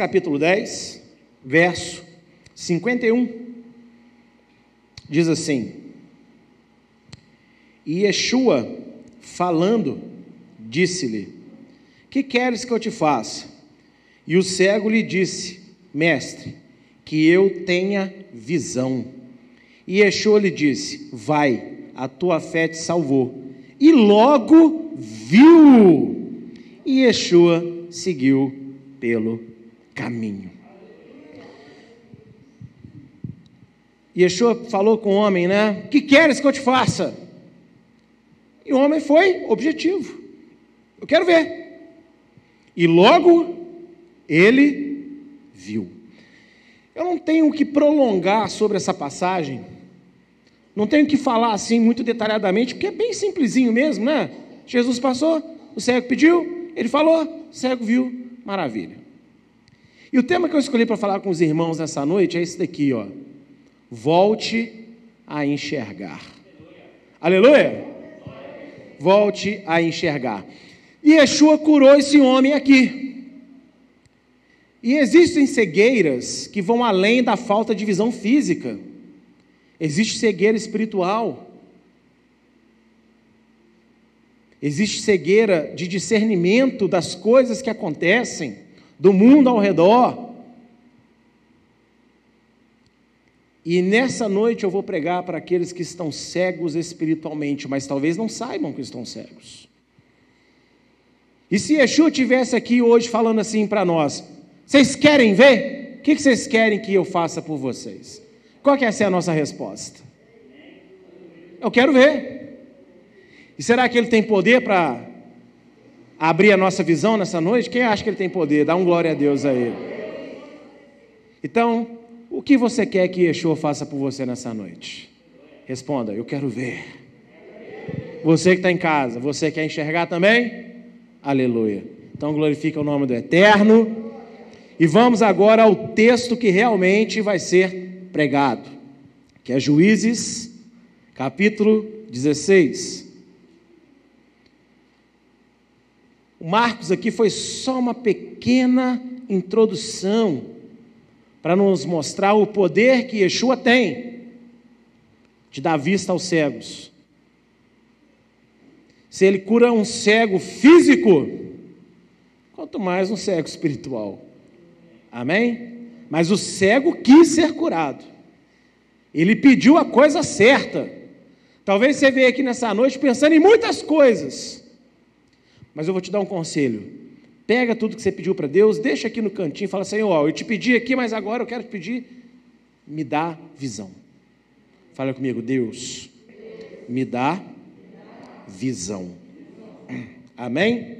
Capítulo 10, verso 51, diz assim: E Yeshua, falando, disse-lhe: Que queres que eu te faça? E o cego lhe disse: Mestre, que eu tenha visão. E Yeshua lhe disse: Vai, a tua fé te salvou. E logo viu. E Yeshua seguiu pelo caminho. Yeshua falou com o homem, né? Que queres que eu te faça? E o homem foi objetivo. Eu quero ver. E logo ele viu. Eu não tenho que prolongar sobre essa passagem. Não tenho que falar assim muito detalhadamente, porque é bem simplesinho mesmo, né? Jesus passou, o cego pediu, ele falou, o cego viu, Maravilha. E o tema que eu escolhi para falar com os irmãos nessa noite é esse daqui, ó. Volte a enxergar. Aleluia? Volte a enxergar. E Yeshua curou esse homem aqui. E existem cegueiras que vão além da falta de visão física. Existe cegueira espiritual. Existe cegueira de discernimento das coisas que acontecem, do mundo ao redor. E nessa noite eu vou pregar para aqueles que estão cegos espiritualmente, mas talvez não saibam que estão cegos. E se Yeshua tivesse aqui hoje falando assim para nós: vocês querem ver? O que vocês querem que eu faça por vocês? Qual que é a nossa resposta? Eu quero ver. E será que ele tem poder para abrir a nossa visão nessa noite? Quem acha que ele tem poder? Dá um glória a Deus a ele. Então, o que você quer que Yeshua faça por você nessa noite? Responda, eu quero ver. Você que está em casa, você quer enxergar também? Aleluia. Então glorifica o nome do Eterno. E vamos agora ao texto que realmente vai ser pregado, que é Juízes, capítulo 16. O Marcos aqui foi só uma pequena introdução para nos mostrar o poder que Yeshua tem de dar vista aos cegos. Se ele cura um cego físico, quanto mais um cego espiritual. Amém? Mas o cego quis ser curado. Ele pediu a coisa certa. Talvez você veja aqui nessa noite pensando em muitas coisas. Mas eu vou te dar um conselho. Pega tudo que você pediu para Deus, deixa aqui no cantinho fala: Senhor, eu te pedi aqui, mas agora eu quero te pedir, me dá visão. Fala comigo, Deus, me dá visão. Amém?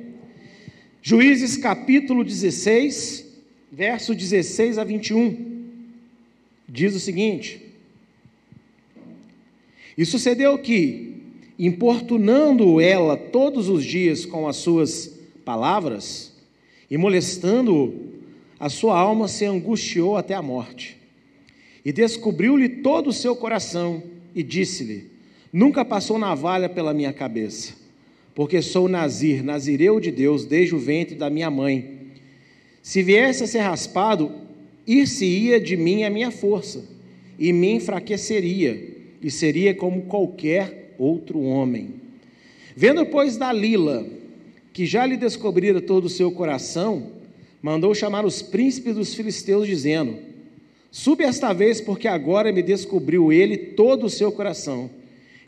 Juízes capítulo 16, verso 16 a 21, diz o seguinte: E sucedeu que, importunando ela todos os dias com as suas palavras e molestando-o, a sua alma se angustiou até a morte. E descobriu-lhe todo o seu coração e disse-lhe: Nunca passou navalha pela minha cabeça, porque sou Nazir, Nazireu de Deus, desde o ventre da minha mãe. Se viesse a ser raspado, ir-se-ia de mim a minha força, e me enfraqueceria, e seria como qualquer outro homem. Vendo, pois, Dalila, que já lhe descobrira todo o seu coração, mandou chamar os príncipes dos filisteus, dizendo: Sube esta vez, porque agora me descobriu ele todo o seu coração.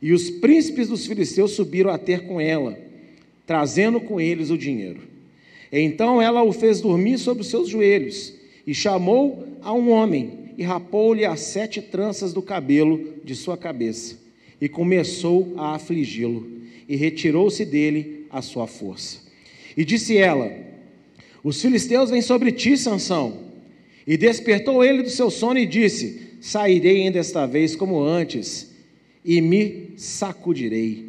E os príncipes dos filisteus subiram a ter com ela, trazendo com eles o dinheiro. Então ela o fez dormir sobre os seus joelhos, e chamou a um homem, e rapou-lhe as sete tranças do cabelo de sua cabeça e começou a afligi-lo, e retirou-se dele a sua força. E disse ela: Os filisteus vêm sobre ti, Sansão. E despertou ele do seu sono e disse: Sairei ainda esta vez como antes, e me sacudirei,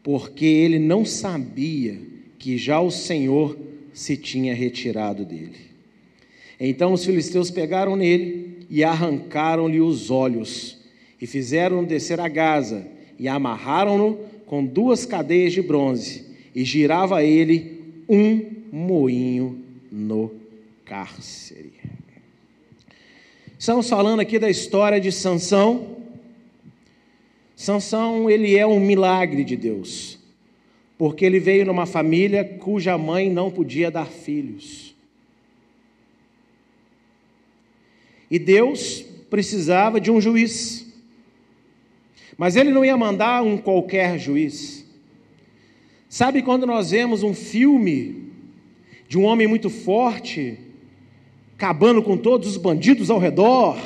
porque ele não sabia que já o Senhor se tinha retirado dele. Então os filisteus pegaram nele e arrancaram-lhe os olhos e fizeram-no descer a Gaza, e amarraram-no com duas cadeias de bronze, e girava ele um moinho no cárcere. Estamos falando aqui da história de Sansão. Sansão, ele é um milagre de Deus, porque ele veio numa família cuja mãe não podia dar filhos. E Deus precisava de um juiz. Mas ele não ia mandar um qualquer juiz. Sabe quando nós vemos um filme de um homem muito forte, acabando com todos os bandidos ao redor?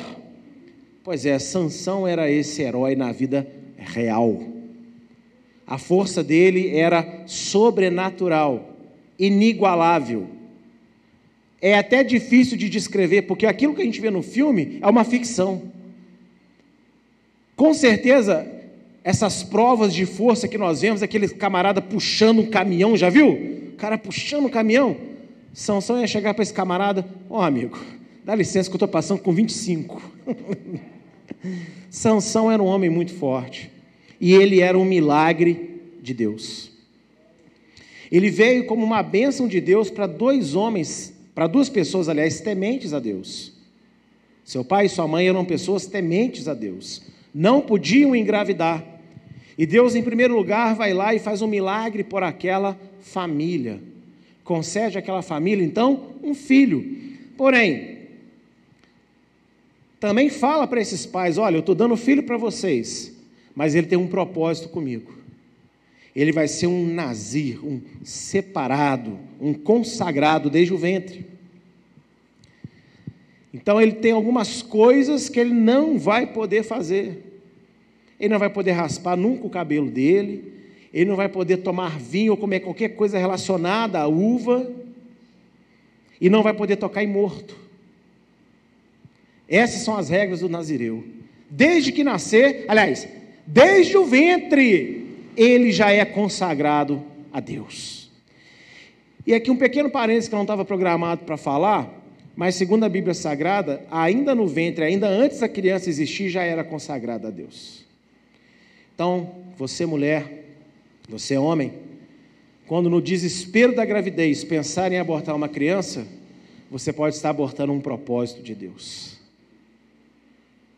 Pois é, Sansão era esse herói na vida real. A força dele era sobrenatural, inigualável. É até difícil de descrever, porque aquilo que a gente vê no filme é uma ficção. Com certeza, essas provas de força que nós vemos, aquele camarada puxando um caminhão, já viu? O cara puxando um caminhão. Sansão ia chegar para esse camarada, ó oh, amigo, dá licença que eu estou passando com 25. Sansão era um homem muito forte. E ele era um milagre de Deus. Ele veio como uma bênção de Deus para dois homens, para duas pessoas, aliás, tementes a Deus. Seu pai e sua mãe eram pessoas tementes a Deus não podiam engravidar. E Deus, em primeiro lugar, vai lá e faz um milagre por aquela família. Concede àquela família, então, um filho. Porém, também fala para esses pais: olha, eu estou dando filho para vocês, mas ele tem um propósito comigo. Ele vai ser um nazir, um separado, um consagrado desde o ventre. Então ele tem algumas coisas que ele não vai poder fazer. Ele não vai poder raspar nunca o cabelo dele, ele não vai poder tomar vinho ou comer qualquer coisa relacionada à uva, e não vai poder tocar em morto. Essas são as regras do Nazireu. Desde que nascer, aliás, desde o ventre, ele já é consagrado a Deus. E aqui um pequeno parênteses que eu não estava programado para falar, mas segundo a Bíblia Sagrada, ainda no ventre, ainda antes da criança existir, já era consagrada a Deus. Então, você mulher, você homem, quando no desespero da gravidez pensar em abortar uma criança, você pode estar abortando um propósito de Deus.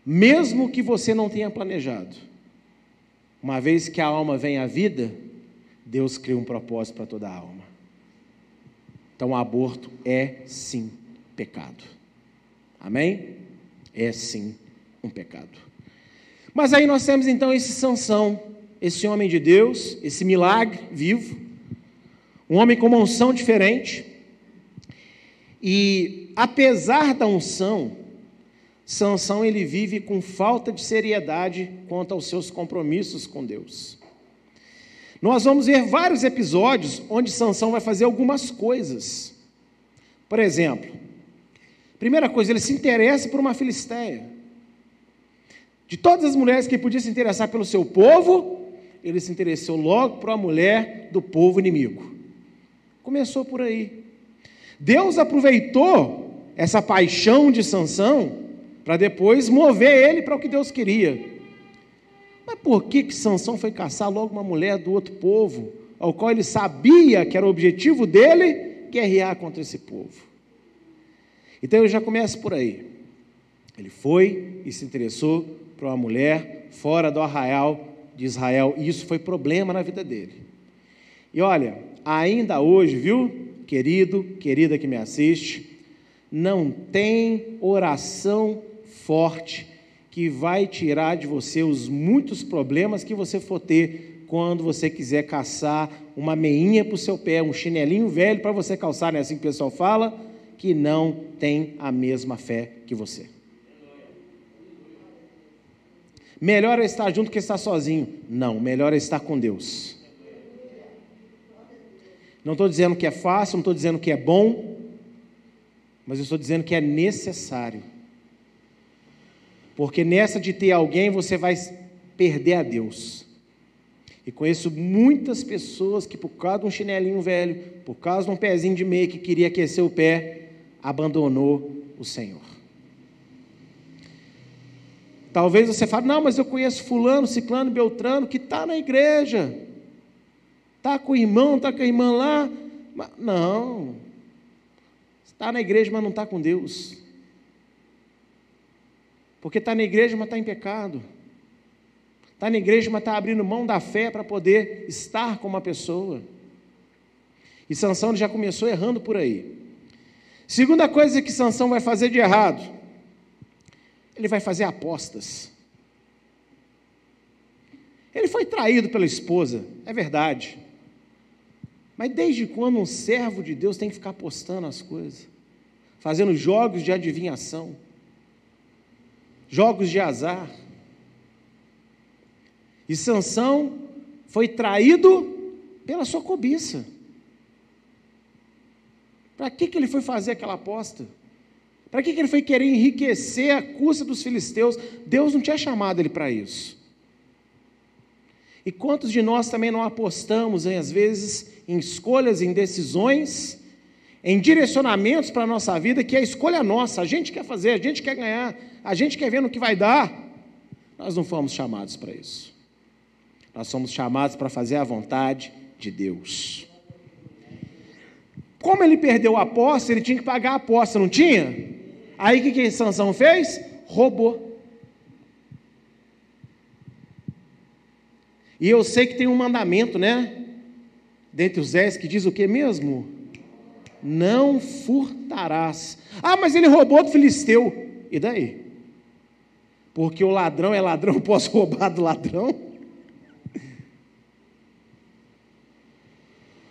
Mesmo que você não tenha planejado, uma vez que a alma vem à vida, Deus cria um propósito para toda a alma. Então, o aborto é sim pecado. Amém? É sim um pecado. Mas aí nós temos então esse Sansão, esse homem de Deus, esse milagre vivo, um homem com uma unção diferente. E apesar da unção, Sansão ele vive com falta de seriedade quanto aos seus compromissos com Deus. Nós vamos ver vários episódios onde Sansão vai fazer algumas coisas. Por exemplo, Primeira coisa, ele se interessa por uma filisteia. De todas as mulheres que podia se interessar pelo seu povo, ele se interessou logo por uma mulher do povo inimigo. Começou por aí. Deus aproveitou essa paixão de Sansão para depois mover ele para o que Deus queria. Mas por que que Sansão foi caçar logo uma mulher do outro povo, ao qual ele sabia que era o objetivo dele guerrear contra esse povo? Então eu já começo por aí. Ele foi e se interessou por uma mulher fora do arraial de Israel, e isso foi problema na vida dele. E olha, ainda hoje, viu, querido, querida que me assiste, não tem oração forte que vai tirar de você os muitos problemas que você for ter quando você quiser caçar uma meinha para o seu pé, um chinelinho velho para você calçar, não é assim que o pessoal fala? Que não tem a mesma fé que você. Melhor é estar junto que estar sozinho. Não, melhor é estar com Deus. Não estou dizendo que é fácil, não estou dizendo que é bom, mas eu estou dizendo que é necessário. Porque nessa de ter alguém você vai perder a Deus. E conheço muitas pessoas que, por causa de um chinelinho velho, por causa de um pezinho de meia que queria aquecer o pé, abandonou o Senhor. Talvez você fale, não, mas eu conheço fulano, ciclano, beltrano, que está na igreja. Está com o irmão, está com a irmã lá. Mas, não. Está na igreja, mas não está com Deus. Porque está na igreja, mas está em pecado. Está na igreja, mas está abrindo mão da fé para poder estar com uma pessoa. E Sansão já começou errando por aí. Segunda coisa que Sansão vai fazer de errado, ele vai fazer apostas. Ele foi traído pela esposa, é verdade. Mas desde quando um servo de Deus tem que ficar apostando as coisas? Fazendo jogos de adivinhação, jogos de azar. E Sansão foi traído pela sua cobiça. Para que, que ele foi fazer aquela aposta? Para que, que ele foi querer enriquecer a custa dos filisteus? Deus não tinha chamado ele para isso. E quantos de nós também não apostamos, hein, às vezes, em escolhas, em decisões, em direcionamentos para a nossa vida, que é a escolha nossa, a gente quer fazer, a gente quer ganhar, a gente quer ver no que vai dar. Nós não fomos chamados para isso. Nós somos chamados para fazer a vontade de Deus. Como ele perdeu a aposta, ele tinha que pagar a aposta, não tinha? Aí o que, que Sansão fez? Roubou. E eu sei que tem um mandamento, né? Dentre os dez que diz o que mesmo? Não furtarás. Ah, mas ele roubou do filisteu. E daí? Porque o ladrão é ladrão, posso roubar do ladrão?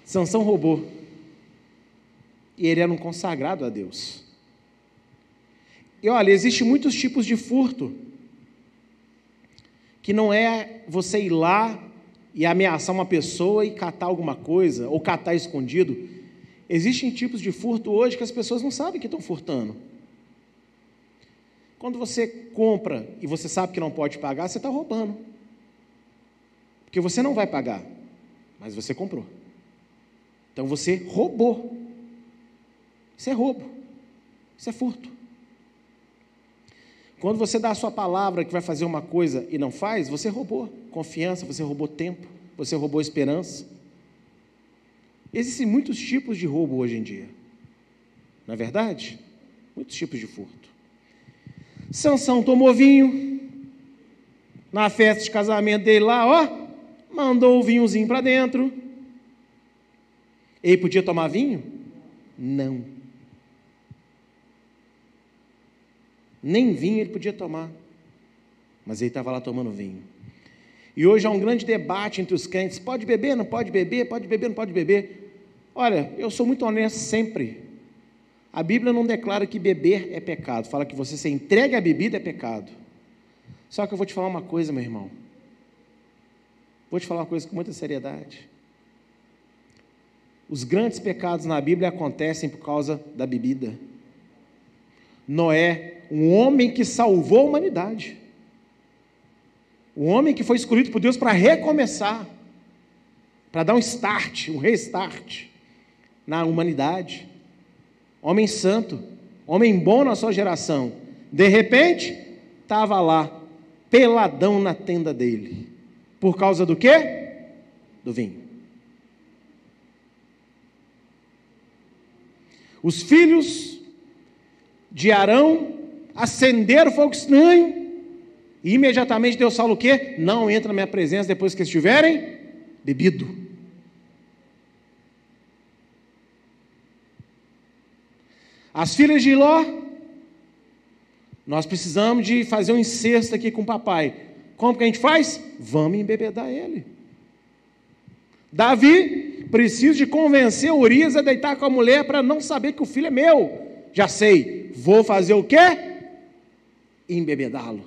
Sansão roubou. E ele era um consagrado a Deus. E olha, existe muitos tipos de furto que não é você ir lá e ameaçar uma pessoa e catar alguma coisa, ou catar escondido. Existem tipos de furto hoje que as pessoas não sabem que estão furtando. Quando você compra e você sabe que não pode pagar, você está roubando. Porque você não vai pagar, mas você comprou. Então você roubou. Isso é roubo. Isso é furto. Quando você dá a sua palavra que vai fazer uma coisa e não faz, você roubou confiança, você roubou tempo, você roubou esperança. Existem muitos tipos de roubo hoje em dia. Não é verdade? Muitos tipos de furto. Sansão tomou vinho. Na festa de casamento dele lá, ó, mandou o vinhozinho para dentro. Ele podia tomar vinho? Não. Nem vinho ele podia tomar. Mas ele estava lá tomando vinho. E hoje há um grande debate entre os crentes: pode beber, não pode beber, pode beber, não pode beber. Olha, eu sou muito honesto sempre. A Bíblia não declara que beber é pecado, fala que você se entrega à bebida é pecado. Só que eu vou te falar uma coisa, meu irmão. Vou te falar uma coisa com muita seriedade. Os grandes pecados na Bíblia acontecem por causa da bebida. Noé, um homem que salvou a humanidade. Um homem que foi escolhido por Deus para recomeçar, para dar um start, um restart na humanidade. Homem santo, homem bom na sua geração. De repente, estava lá, peladão na tenda dele. Por causa do quê? Do vinho. Os filhos de Arão acenderam fogo estranho, e imediatamente Deus fala o quê? Não entra na minha presença depois que estiverem bebido. As filhas de Ló, nós precisamos de fazer um incesto aqui com o papai. Como que a gente faz? Vamos embebedar ele. Davi precisa de convencer Urias a deitar com a mulher para não saber que o filho é meu. Já sei, vou fazer o quê? Embebedá-lo.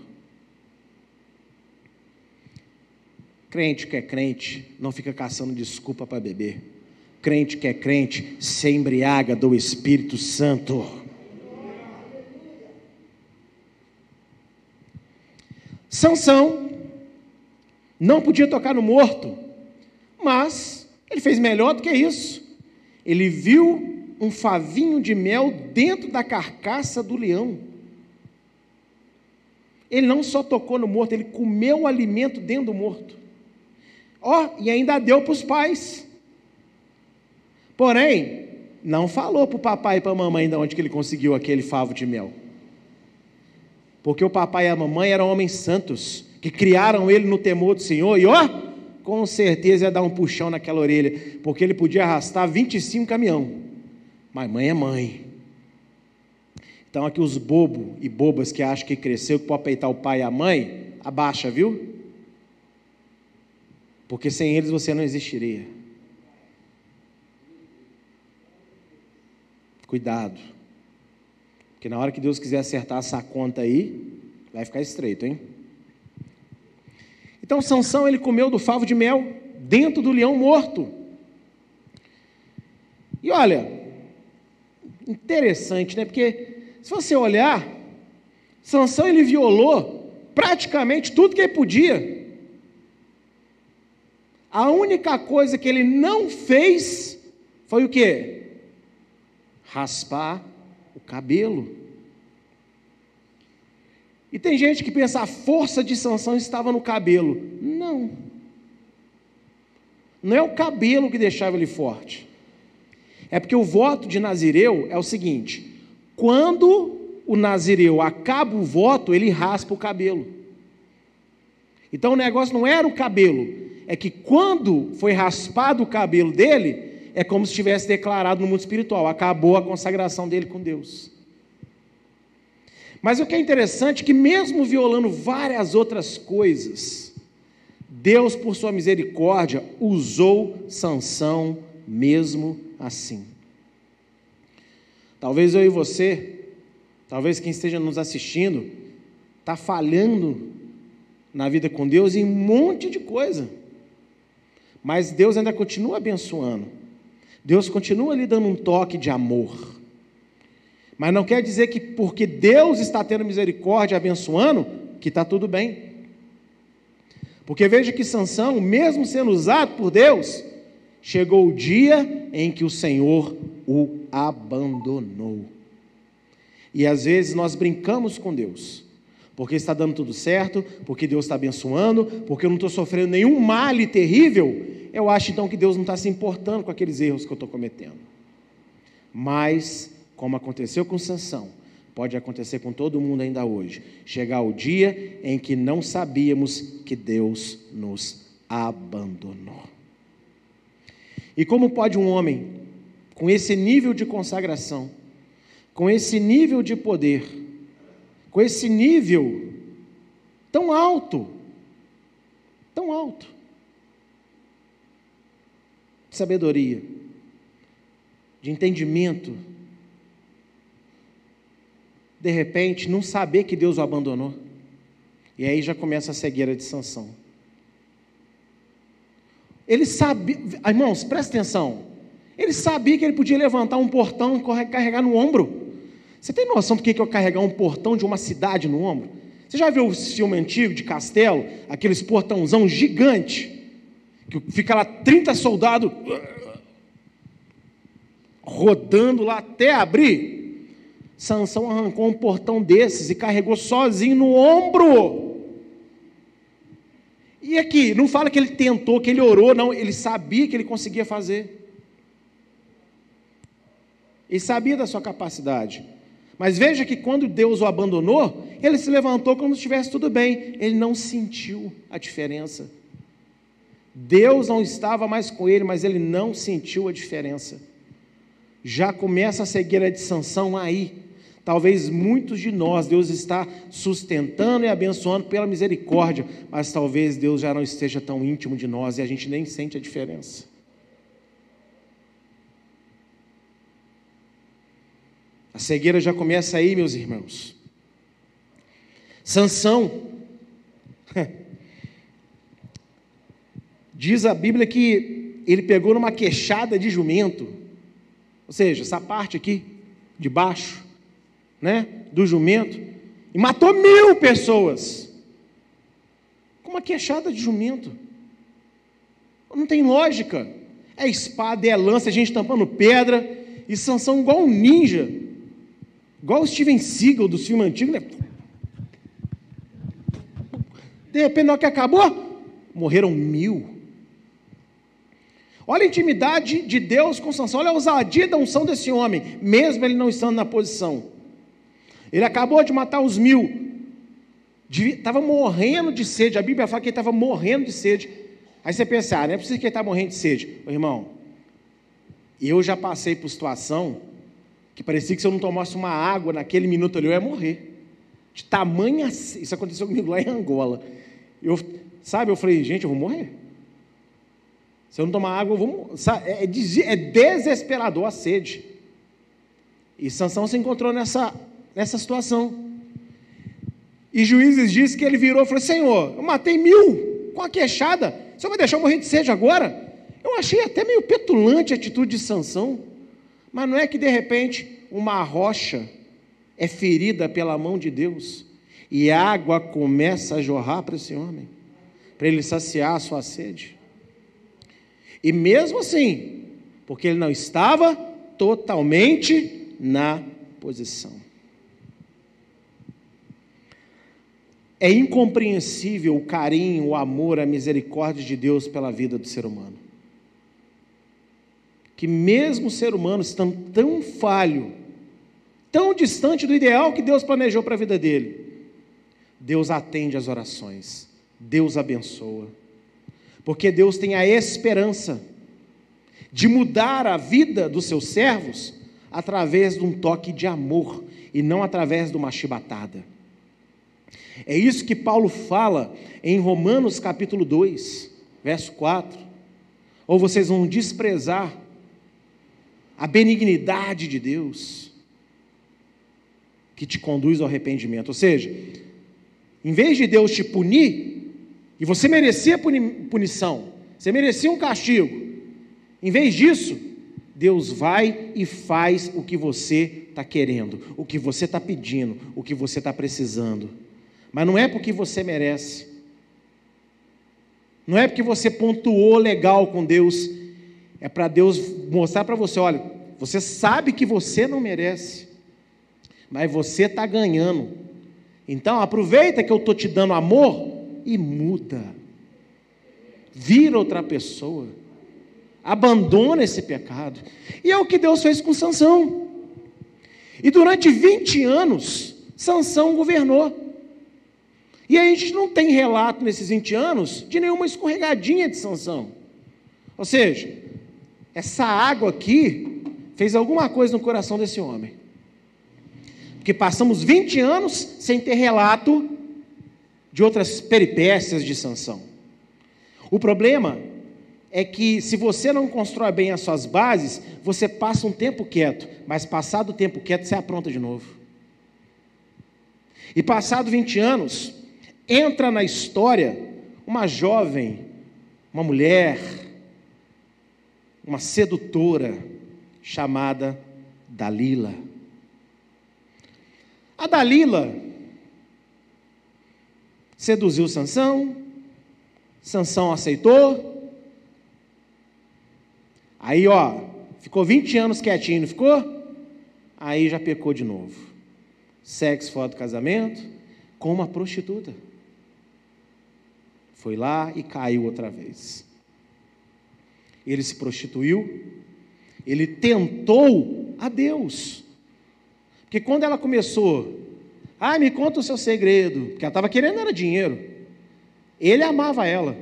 Crente que é crente, não fica caçando desculpa para beber. Crente que é crente, se embriaga do Espírito Santo. Sansão não podia tocar no morto, mas ele fez melhor do que isso. Ele viu um favinho de mel dentro da carcaça do leão. Ele não só tocou no morto, ele comeu o alimento dentro do morto. Ó, oh, e ainda deu para os pais. Porém, não falou para o papai e para a mamãe de onde que ele conseguiu aquele favo de mel. Porque o papai e a mamãe eram homens santos, que criaram ele no temor do Senhor, e ó, com certeza ia dar um puxão naquela orelha, porque ele podia arrastar 25 caminhão. Mas mãe é mãe. Então aqui os bobos e bobas que acham que cresceu, que pode peitar o pai e a mãe, abaixa, viu? Porque sem eles você não existiria. Cuidado. Porque na hora que Deus quiser acertar essa conta aí, vai ficar estreito, hein? Então Sansão ele comeu do favo de mel dentro do leão morto. E olha, interessante, né? Porque se você olhar, Sansão ele violou praticamente tudo que ele podia. A única coisa que ele não fez foi o quê? Raspar o cabelo. E tem gente que pensa a força de Sansão estava no cabelo. Não. Não é o cabelo que deixava ele forte. É porque o voto de Nazireu é o seguinte: quando o Nazireu acaba o voto, ele raspa o cabelo. Então o negócio não era o cabelo, é que quando foi raspado o cabelo dele, é como se tivesse declarado no mundo espiritual, acabou a consagração dele com Deus. Mas o que é interessante é que, mesmo violando várias outras coisas, Deus, por sua misericórdia, usou Sansão mesmo assim. Talvez eu e você, talvez quem esteja nos assistindo, está falhando na vida com Deus em um monte de coisa. Mas Deus ainda continua abençoando. Deus continua lhe dando um toque de amor. Mas não quer dizer que porque Deus está tendo misericórdia abençoando, que está tudo bem. Porque veja que Sansão, mesmo sendo usado por Deus, chegou o dia em que o Senhor o abandonou. E às vezes nós brincamos com Deus, porque está dando tudo certo, porque Deus está abençoando, porque eu não estou sofrendo nenhum mal terrível, eu acho então que Deus não está se importando com aqueles erros que eu estou cometendo. Mas, como aconteceu com Sansão, pode acontecer com todo mundo ainda hoje. Chegar o dia em que não sabíamos que Deus nos abandonou. E como pode um homem com esse nível de consagração, com esse nível de poder, com esse nível tão alto, tão alto, de sabedoria, de entendimento, de repente não saber que Deus o abandonou. E aí já começa a cegueira de sanção. Ele sabia, irmãos, presta atenção. Ele sabia que ele podia levantar um portão e carregar no ombro. Você tem noção do que é carregar um portão de uma cidade no ombro? Você já viu o filme antigo de castelo? Aqueles portãozão gigante que fica lá 30 soldados rodando lá até abrir. Sansão arrancou um portão desses e carregou sozinho no ombro. E aqui, não fala que ele tentou, que ele orou, não, ele sabia que ele conseguia fazer. Ele sabia da sua capacidade. Mas veja que quando Deus o abandonou, ele se levantou como se estivesse tudo bem. Ele não sentiu a diferença. Deus não estava mais com ele, mas ele não sentiu a diferença. Já começa a cegueira de sanção aí. Talvez muitos de nós, Deus está sustentando e abençoando pela misericórdia, mas talvez Deus já não esteja tão íntimo de nós e a gente nem sente a diferença. A cegueira já começa aí, meus irmãos. Sansão Diz a Bíblia que ele pegou numa queixada de jumento, ou seja, essa parte aqui de baixo, né, do jumento, e matou mil pessoas com uma queixada de jumento. Não tem lógica. É espada, é lança, a gente tampando pedra, e Sansão igual um ninja, igual o Steven Seagal do filme antigo, né? De repente, na hora que acabou, morreram mil. Olha a intimidade de Deus com Sansão, olha a ousadia da unção desse homem, mesmo ele não estando na posição. Ele acabou de matar os mil, estava morrendo de sede, a Bíblia fala que ele estava morrendo de sede. Aí você pensa, ah, não é preciso que ele está morrendo de sede. Ô, irmão, eu já passei por situação que parecia que se eu não tomasse uma água naquele minuto ali, eu ia morrer. De tamanha. Isso aconteceu comigo lá em Angola. Eu, sabe, eu falei, gente, eu vou morrer. Se eu não tomar água, eu vou é, é, é desesperador a sede. E Sansão se encontrou nessa, nessa situação. E Juízes disse que ele virou e falou: Senhor, eu matei mil com a queixada, o senhor vai deixar eu morrer de sede agora? Eu achei até meio petulante a atitude de Sansão, mas não é que de repente uma rocha é ferida pela mão de Deus e água começa a jorrar para esse homem, para ele saciar a sua sede. E mesmo assim, porque ele não estava totalmente na posição. É incompreensível o carinho, o amor, a misericórdia de Deus pela vida do ser humano. Que mesmo o ser humano estando tão falho, tão distante do ideal que Deus planejou para a vida dele, Deus atende às orações, Deus abençoa porque Deus tem a esperança de mudar a vida dos seus servos através de um toque de amor e não através de uma chibatada. É isso que Paulo fala em Romanos capítulo 2, verso 4. Ou vocês vão desprezar a benignidade de Deus que te conduz ao arrependimento. Ou seja, em vez de Deus te punir, e você merecia punição, você merecia um castigo. Em vez disso, Deus vai e faz o que você está querendo, o que você está pedindo, o que você está precisando. Mas não é porque você merece, não é porque você pontuou legal com Deus, é para Deus mostrar para você: olha, você sabe que você não merece, mas você está ganhando. Então aproveita que eu estou te dando amor e muda. Vira outra pessoa. Abandona esse pecado. E é o que Deus fez com Sansão. E durante 20 anos, Sansão governou. E a gente não tem relato nesses 20 anos de nenhuma escorregadinha de Sansão. Ou seja, essa água aqui fez alguma coisa no coração desse homem. Porque passamos 20 anos sem ter relato de outras peripécias de Sansão. O problema é que se você não constrói bem as suas bases, você passa um tempo quieto, mas passado o tempo quieto você apronta de novo. E passado 20 anos, entra na história uma jovem, uma mulher, uma sedutora chamada Dalila. A Dalila Seduziu Sansão, Sansão aceitou. Aí, ó, ficou 20 anos quietinho, não ficou? Aí já pecou de novo. Sexo fora do casamento, com uma prostituta. Foi lá e caiu outra vez. Ele se prostituiu, ele tentou a Deus. Porque quando ela começou ah, me conta o seu segredo. Porque ela estava querendo era dinheiro. Ele amava ela,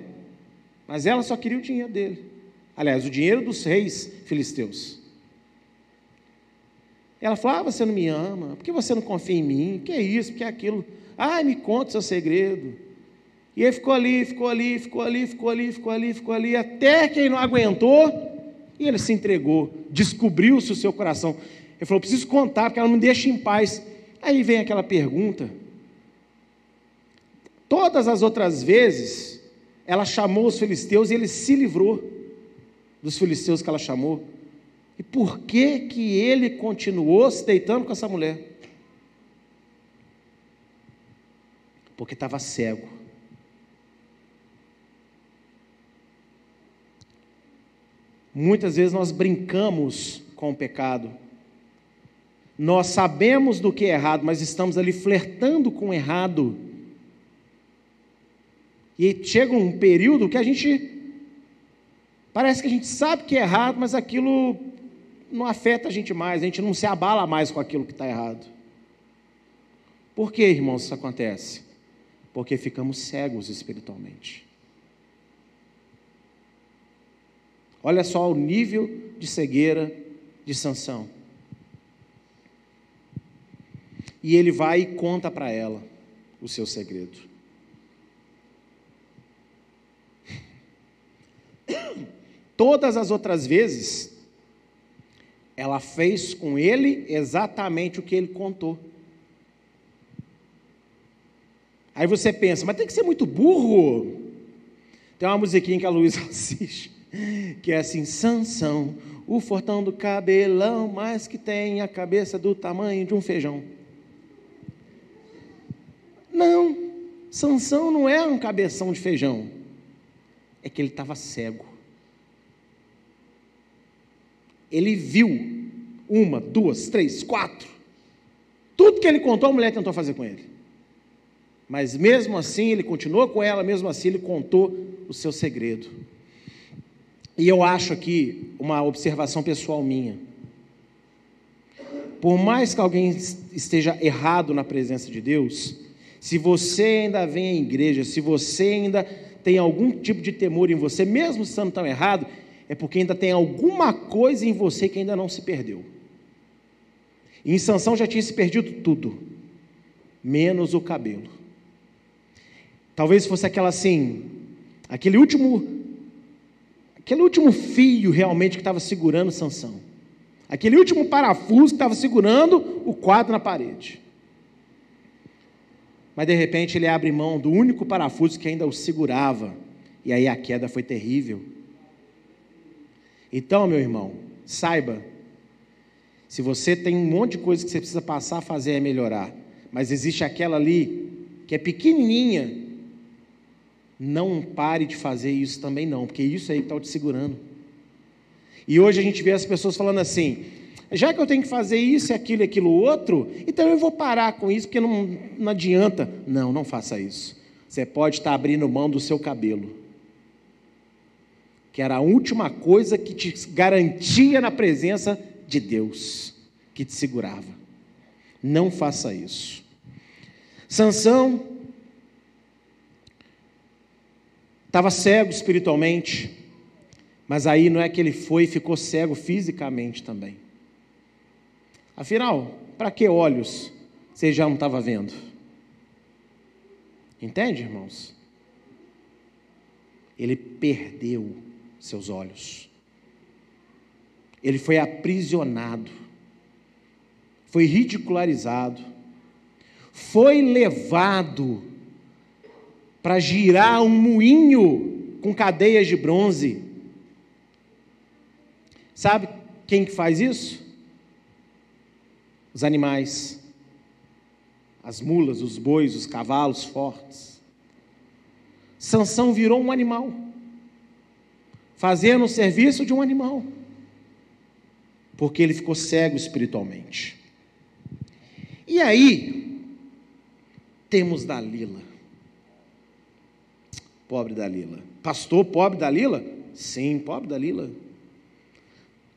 mas ela só queria o dinheiro dele. Aliás, o dinheiro dos reis filisteus. Ela falou: Ah, você não me ama, por que você não confia em mim? Que é isso, que é aquilo? Ah, me conta o seu segredo. E ele ficou ali, ficou ali, ficou ali, ficou ali, ficou ali, ficou ali, até que ele não aguentou e ele se entregou, descobriu-se o seu coração. Ele falou: Preciso contar, porque ela não me deixa em paz. Aí vem aquela pergunta. Todas as outras vezes, ela chamou os filisteus e ele se livrou dos filisteus que ela chamou. E por que que ele continuou se deitando com essa mulher? Porque estava cego. Muitas vezes nós brincamos com o pecado nós sabemos do que é errado, mas estamos ali flertando com o errado. E chega um período que a gente Parece que a gente sabe que é errado, mas aquilo não afeta a gente mais, a gente não se abala mais com aquilo que está errado. Por que, irmãos, isso acontece? Porque ficamos cegos espiritualmente. Olha só o nível de cegueira de Sansão. E ele vai e conta para ela o seu segredo. Todas as outras vezes, ela fez com ele exatamente o que ele contou. Aí você pensa, mas tem que ser muito burro. Tem uma musiquinha que a Luísa assiste, que é assim: Sansão, o fortão do cabelão, mas que tem a cabeça do tamanho de um feijão. Não, Sansão não é um cabeção de feijão, é que ele estava cego. Ele viu uma, duas, três, quatro. Tudo que ele contou, a mulher tentou fazer com ele. Mas mesmo assim, ele continuou com ela, mesmo assim, ele contou o seu segredo. E eu acho aqui uma observação pessoal minha. Por mais que alguém esteja errado na presença de Deus, se você ainda vem à igreja, se você ainda tem algum tipo de temor em você, mesmo estando tão errado, é porque ainda tem alguma coisa em você que ainda não se perdeu. E em Sansão já tinha se perdido tudo, menos o cabelo. Talvez fosse aquela assim, aquele último aquele último fio realmente que estava segurando Sansão. Aquele último parafuso que estava segurando o quadro na parede. Mas de repente ele abre mão do único parafuso que ainda o segurava. E aí a queda foi terrível. Então, meu irmão, saiba, se você tem um monte de coisa que você precisa passar a fazer é melhorar, mas existe aquela ali que é pequenininha, não pare de fazer isso também não, porque isso aí está te segurando. E hoje a gente vê as pessoas falando assim: já que eu tenho que fazer isso, aquilo aquilo outro, então eu vou parar com isso, porque não, não adianta. Não, não faça isso. Você pode estar abrindo mão do seu cabelo, que era a última coisa que te garantia na presença de Deus, que te segurava. Não faça isso. Sansão estava cego espiritualmente, mas aí não é que ele foi e ficou cego fisicamente também. Afinal, para que olhos você já não estava vendo? Entende, irmãos? Ele perdeu seus olhos. Ele foi aprisionado, foi ridicularizado, foi levado para girar um moinho com cadeias de bronze. Sabe quem que faz isso? os animais, as mulas, os bois, os cavalos fortes. Sansão virou um animal, fazendo o serviço de um animal, porque ele ficou cego espiritualmente. E aí, temos Dalila. Pobre Dalila. Pastor, pobre Dalila? Sim, pobre Dalila.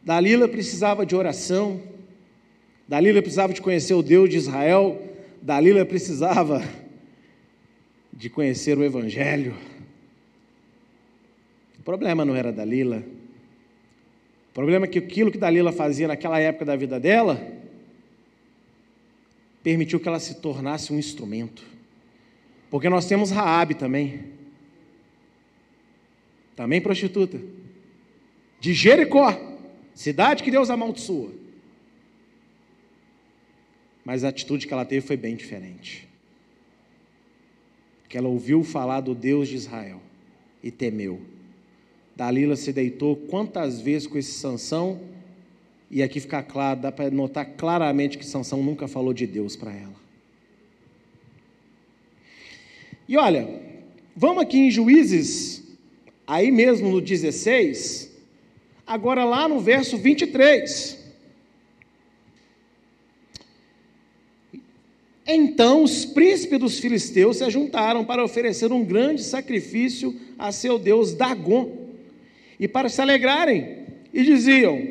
Dalila precisava de oração, Dalila precisava de conhecer o Deus de Israel, Dalila precisava de conhecer o Evangelho. O problema não era Dalila. O problema é que aquilo que Dalila fazia naquela época da vida dela permitiu que ela se tornasse um instrumento. Porque nós temos Raabe também. Também prostituta. De Jericó, cidade que Deus amaldiçoa. Mas a atitude que ela teve foi bem diferente. Que ela ouviu falar do Deus de Israel e temeu. Dalila se deitou quantas vezes com esse Sansão, e aqui fica claro, dá para notar claramente que Sansão nunca falou de Deus para ela. E olha, vamos aqui em Juízes, aí mesmo no 16, agora lá no verso 23. Então os príncipes dos filisteus se ajuntaram para oferecer um grande sacrifício a seu deus Dagon. e para se alegrarem, e diziam: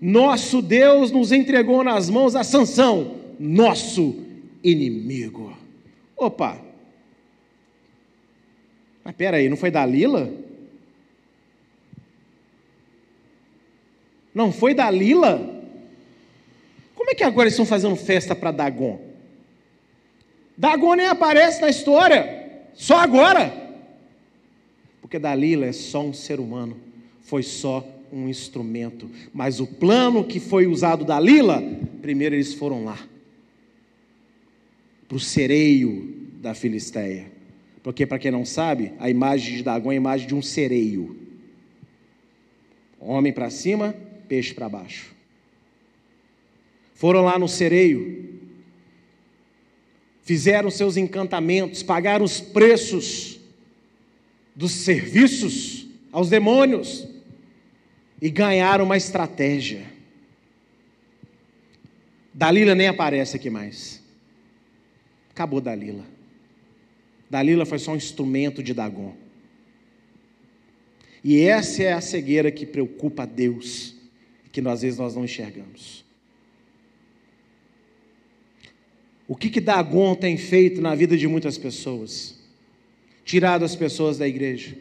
Nosso Deus nos entregou nas mãos a Sansão, nosso inimigo. Opa! Mas peraí, não foi Dalila? Não foi Dalila? Como é que agora eles estão fazendo festa para Dagon? Dagon nem aparece na história, só agora. Porque Dalila é só um ser humano, foi só um instrumento. Mas o plano que foi usado Dalila, primeiro eles foram lá, para o sereio da Filisteia. Porque, para quem não sabe, a imagem de Dagon é a imagem de um sereio. Homem para cima, peixe para baixo. Foram lá no sereio, fizeram seus encantamentos, pagaram os preços dos serviços aos demônios e ganharam uma estratégia. Dalila nem aparece aqui mais. Acabou Dalila. Dalila foi só um instrumento de Dagon. E essa é a cegueira que preocupa Deus, que às vezes nós não enxergamos. O que, que Dagon tem feito na vida de muitas pessoas? Tirado as pessoas da igreja,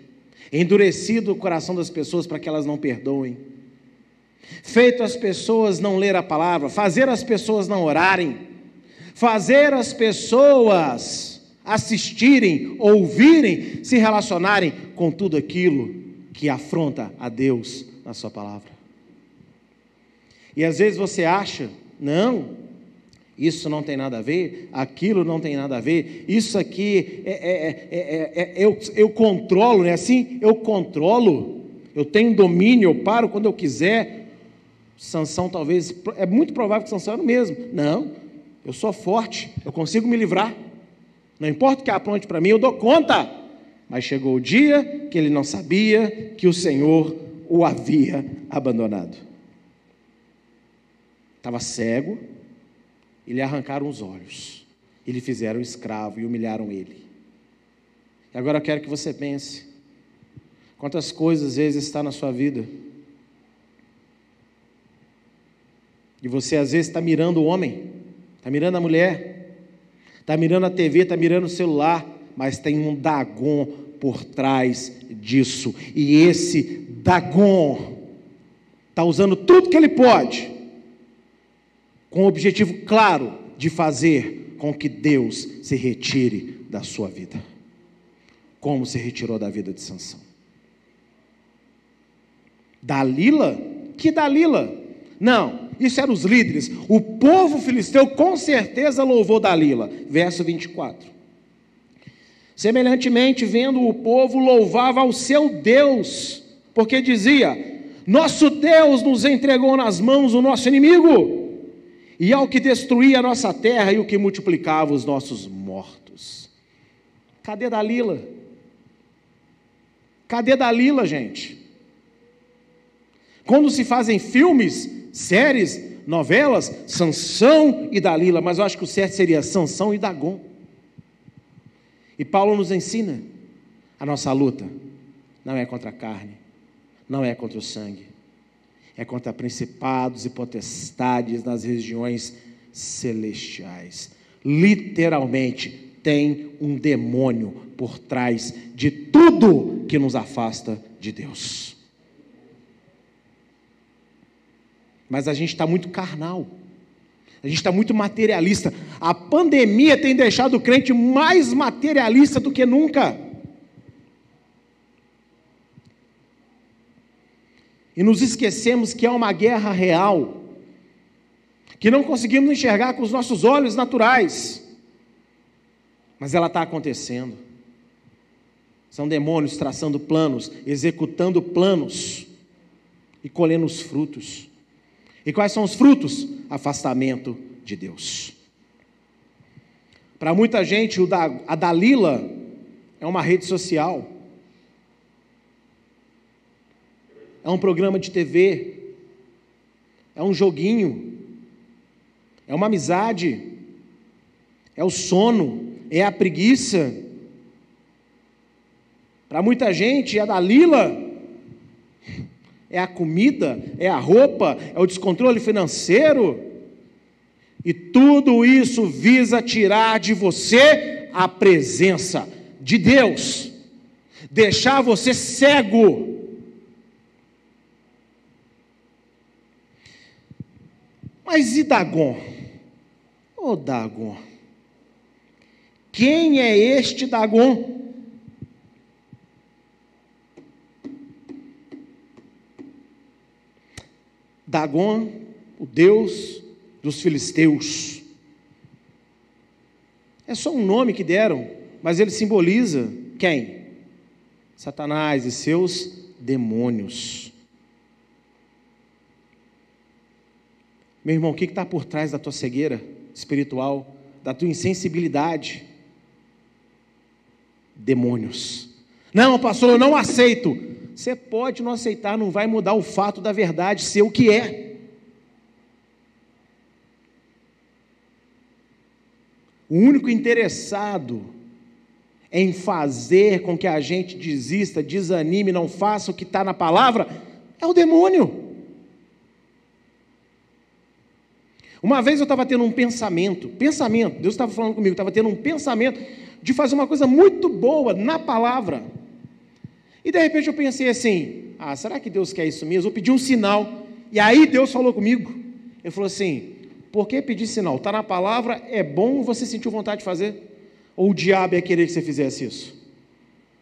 endurecido o coração das pessoas para que elas não perdoem, feito as pessoas não ler a palavra, fazer as pessoas não orarem, fazer as pessoas assistirem, ouvirem, se relacionarem com tudo aquilo que afronta a Deus na Sua palavra. E às vezes você acha, não, isso não tem nada a ver, aquilo não tem nada a ver, isso aqui é, é, é, eu, eu controlo, não é assim? Eu controlo, eu tenho domínio, eu paro quando eu quiser. Sansão talvez, é muito provável que Sansão era o mesmo. Não, eu sou forte, eu consigo me livrar. Não importa o que apronte para mim, eu dou conta. Mas chegou o dia que ele não sabia que o Senhor o havia abandonado. Estava cego, e lhe arrancaram os olhos, e lhe fizeram escravo e humilharam ele. E agora eu quero que você pense: quantas coisas às vezes está na sua vida, e você às vezes está mirando o homem, está mirando a mulher, está mirando a TV, está mirando o celular, mas tem um Dagon por trás disso, e esse Dagon está usando tudo que ele pode com o objetivo claro de fazer com que Deus se retire da sua vida, como se retirou da vida de Sansão. Dalila? Que Dalila? Não, isso eram os líderes. O povo filisteu com certeza louvou Dalila. Verso 24. Semelhantemente, vendo o povo, louvava ao seu Deus, porque dizia: Nosso Deus nos entregou nas mãos o nosso inimigo e ao que destruía a nossa terra e o que multiplicava os nossos mortos. Cadê Dalila? Cadê Dalila, gente? Quando se fazem filmes, séries, novelas, Sansão e Dalila, mas eu acho que o certo seria Sansão e Dagon. E Paulo nos ensina a nossa luta não é contra a carne, não é contra o sangue, é contra principados e potestades nas regiões celestiais. Literalmente, tem um demônio por trás de tudo que nos afasta de Deus. Mas a gente está muito carnal. A gente está muito materialista. A pandemia tem deixado o crente mais materialista do que nunca. E nos esquecemos que é uma guerra real, que não conseguimos enxergar com os nossos olhos naturais, mas ela está acontecendo. São demônios traçando planos, executando planos e colhendo os frutos. E quais são os frutos? Afastamento de Deus. Para muita gente, a Dalila é uma rede social. É um programa de TV, é um joguinho, é uma amizade, é o sono, é a preguiça. Para muita gente, a Dalila É a comida? É a roupa? É o descontrole financeiro? E tudo isso visa tirar de você a presença de Deus, deixar você cego. Mas e Dagon? Ô oh, Dagon, quem é este Dagon? Dagon, o Deus dos filisteus. É só um nome que deram, mas ele simboliza quem? Satanás e seus demônios. Meu irmão, o que está por trás da tua cegueira espiritual, da tua insensibilidade? Demônios. Não, pastor, eu não aceito. Você pode não aceitar, não vai mudar o fato da verdade ser o que é. O único interessado em fazer com que a gente desista, desanime, não faça o que está na palavra, é o demônio. Uma vez eu estava tendo um pensamento, pensamento, Deus estava falando comigo, estava tendo um pensamento de fazer uma coisa muito boa na palavra. E de repente eu pensei assim: ah, será que Deus quer isso mesmo? Eu pedi um sinal. E aí Deus falou comigo. Ele falou assim: por que pedir sinal? Está na palavra, é bom, você sentiu vontade de fazer? Ou o diabo ia querer que você fizesse isso?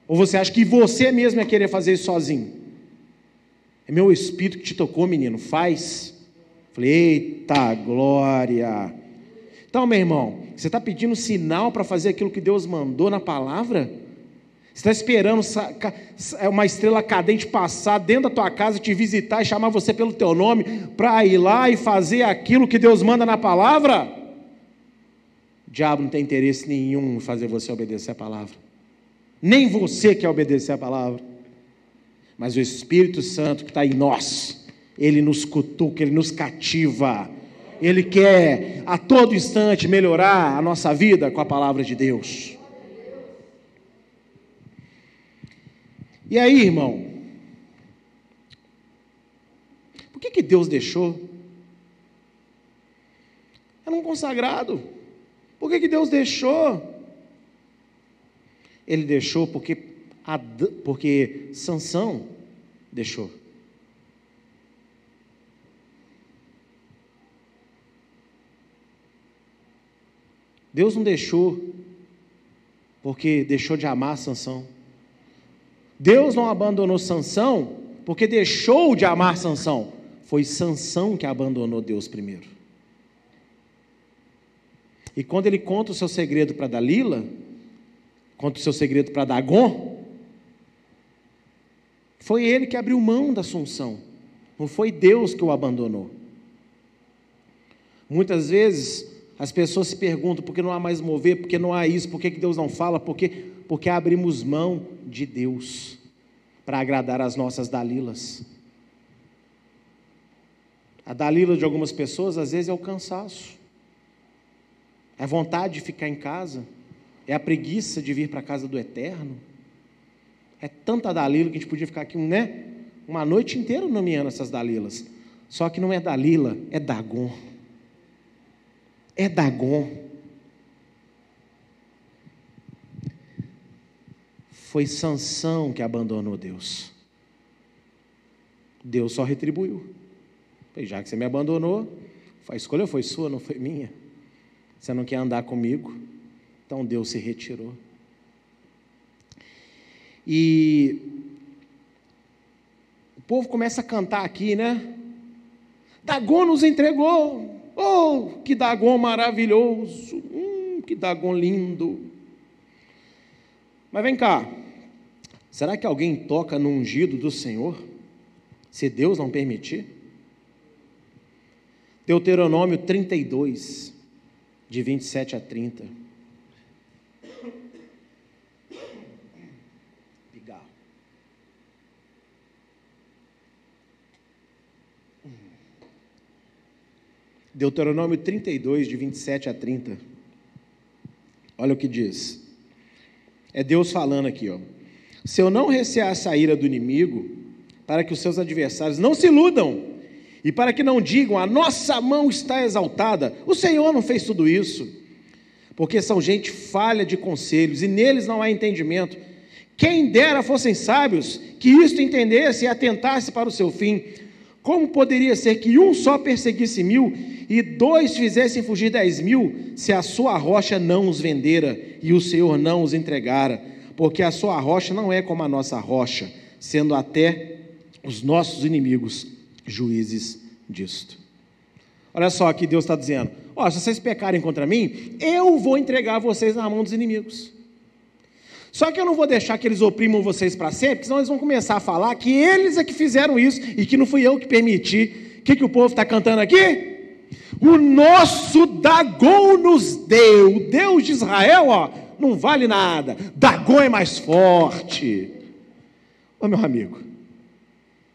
Ou você acha que você mesmo ia querer fazer isso sozinho? É meu espírito que te tocou, menino, faz. Falei, eita glória. Então, meu irmão, você está pedindo sinal para fazer aquilo que Deus mandou na palavra? Você está esperando é uma estrela cadente passar dentro da tua casa, te visitar e chamar você pelo teu nome para ir lá e fazer aquilo que Deus manda na palavra? O diabo não tem interesse nenhum em fazer você obedecer a palavra. Nem você quer obedecer a palavra. Mas o Espírito Santo que está em nós, ele nos cutuca, ele nos cativa. Ele quer a todo instante melhorar a nossa vida com a palavra de Deus. E aí, irmão? Por que, que Deus deixou? Era um consagrado. Por que, que Deus deixou? Ele deixou porque, porque Sansão deixou. Deus não deixou porque deixou de amar Sansão. Deus não abandonou Sansão porque deixou de amar Sansão. Foi Sansão que abandonou Deus primeiro. E quando ele conta o seu segredo para Dalila, conta o seu segredo para Dagon, foi ele que abriu mão da Assunção. Não foi Deus que o abandonou. Muitas vezes as pessoas se perguntam por que não há mais mover, por que não há isso, por que Deus não fala, por que porque abrimos mão de Deus para agradar as nossas Dalilas. A Dalila de algumas pessoas, às vezes, é o cansaço, é a vontade de ficar em casa, é a preguiça de vir para a casa do Eterno. É tanta Dalila que a gente podia ficar aqui, né? Uma noite inteira nomeando essas Dalilas. Só que não é Dalila, é Dagon. É Dagon. Foi Sansão que abandonou Deus. Deus só retribuiu. Já que você me abandonou, a escolha foi sua, não foi minha. Você não quer andar comigo, então Deus se retirou. E o povo começa a cantar aqui, né? Dagon nos entregou. Oh, que Dagon maravilhoso. Hum, que Dagon lindo. Mas vem cá, será que alguém toca no ungido do Senhor? Se Deus não permitir? Deuteronômio 32, de 27 a 30. Deuteronômio 32, de 27 a 30. Olha o que diz. É Deus falando aqui, ó. Se eu não receasse a ira do inimigo, para que os seus adversários não se iludam e para que não digam: a nossa mão está exaltada. O Senhor não fez tudo isso, porque são gente falha de conselhos e neles não há entendimento. Quem dera fossem sábios, que isto entendesse e atentasse para o seu fim. Como poderia ser que um só perseguisse mil e dois fizessem fugir dez mil, se a sua rocha não os vendera e o Senhor não os entregara? Porque a sua rocha não é como a nossa rocha, sendo até os nossos inimigos juízes disto. Olha só que Deus está dizendo: ó, se vocês pecarem contra mim, eu vou entregar vocês na mão dos inimigos. Só que eu não vou deixar que eles oprimam vocês para sempre, porque senão eles vão começar a falar que eles é que fizeram isso e que não fui eu que permiti. O que, que o povo está cantando aqui? O nosso Dagon nos deu. O Deus de Israel, ó, não vale nada. Dagon é mais forte. Ô meu amigo,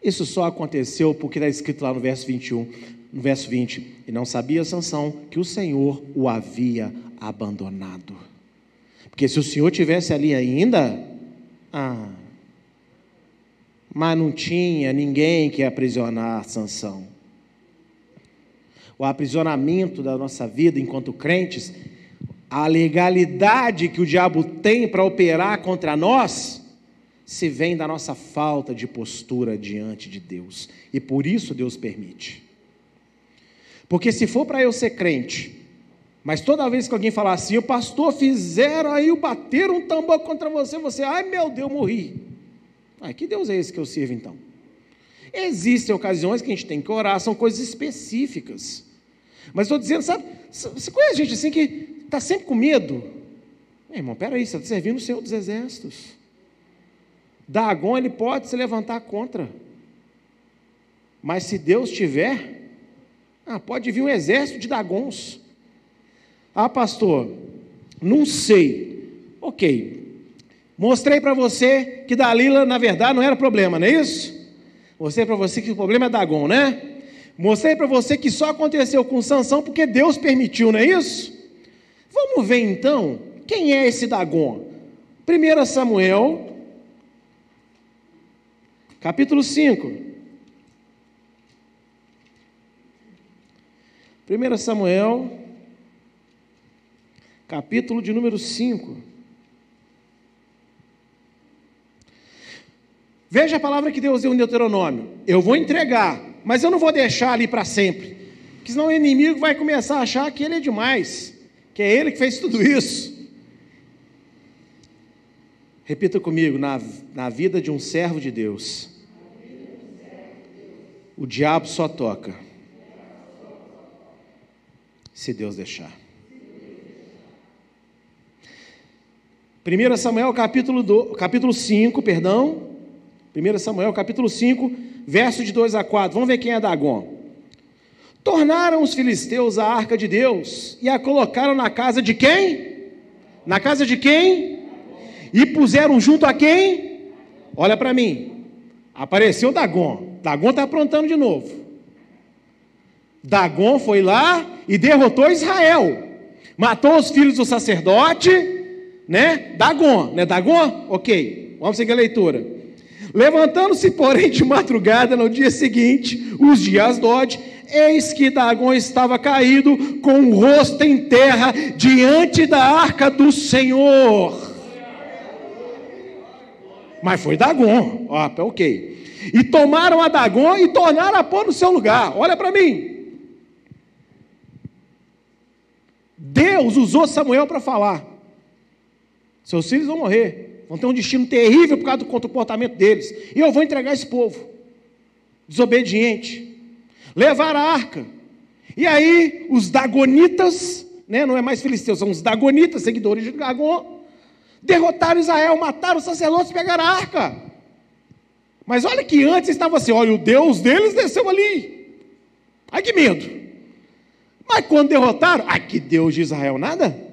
isso só aconteceu porque está escrito lá no verso 21, no verso 20, e não sabia Sansão que o Senhor o havia abandonado. Porque se o Senhor tivesse ali ainda, ah, mas não tinha ninguém que aprisionar Sansão. O aprisionamento da nossa vida enquanto crentes, a legalidade que o diabo tem para operar contra nós, se vem da nossa falta de postura diante de Deus. E por isso Deus permite. Porque se for para eu ser crente, mas toda vez que alguém falar assim, o pastor fizeram aí, bateram um tambor contra você, você, ai meu Deus, morri. Ai, que Deus é esse que eu sirvo então? Existem ocasiões que a gente tem que orar, são coisas específicas. Mas estou dizendo, sabe, você conhece gente assim que está sempre com medo? Meu irmão, peraí, você está servindo o Senhor dos Exércitos. Dagon ele pode se levantar contra. Mas se Deus tiver, ah, pode vir um exército de Dagons. Ah, pastor, não sei. Ok. Mostrei para você que Dalila, na verdade, não era problema, não é isso? Mostrei para você que o problema é Dagon, né? Mostrei para você que só aconteceu com Sansão porque Deus permitiu, não é isso? Vamos ver então quem é esse Dagon. 1 Samuel Capítulo 5. 1 Samuel, capítulo de número 5. Veja a palavra que Deus deu em Deuteronômio. Eu vou entregar, mas eu não vou deixar ali para sempre. Porque senão o inimigo vai começar a achar que ele é demais, que é ele que fez tudo isso. Repita comigo: na, na vida de um servo de Deus, o diabo só toca se Deus deixar. 1 Samuel capítulo, do, capítulo 5, perdão. 1 Samuel capítulo 5, verso de 2 a 4. Vamos ver quem é Dagon. Tornaram os filisteus a arca de Deus e a colocaram na casa de quem? Na casa de quem? E puseram junto a quem? Olha para mim. Apareceu Dagon. Dagon está aprontando de novo. Dagon foi lá e derrotou Israel. Matou os filhos do sacerdote, né? Dagon, né? Dagon? Ok, vamos seguir a leitura. Levantando-se, porém, de madrugada no dia seguinte, os dias Dode, eis que Dagon estava caído com o rosto em terra diante da arca do Senhor. Mas foi Dagon, ó, ok. E tomaram a Dagon e tornaram a pôr no seu lugar. Olha para mim. Deus usou Samuel para falar: seus filhos vão morrer, vão ter um destino terrível por causa do comportamento deles, e eu vou entregar esse povo, desobediente, levar a arca. E aí, os Dagonitas, né, não é mais filisteus, são os Dagonitas, seguidores de Dagon, derrotaram Israel, mataram os sacerdotes e pegaram a arca. Mas olha que antes estava assim: olha, o Deus deles desceu ali. Ai que medo. Mas quando derrotaram, ai que Deus de Israel, nada.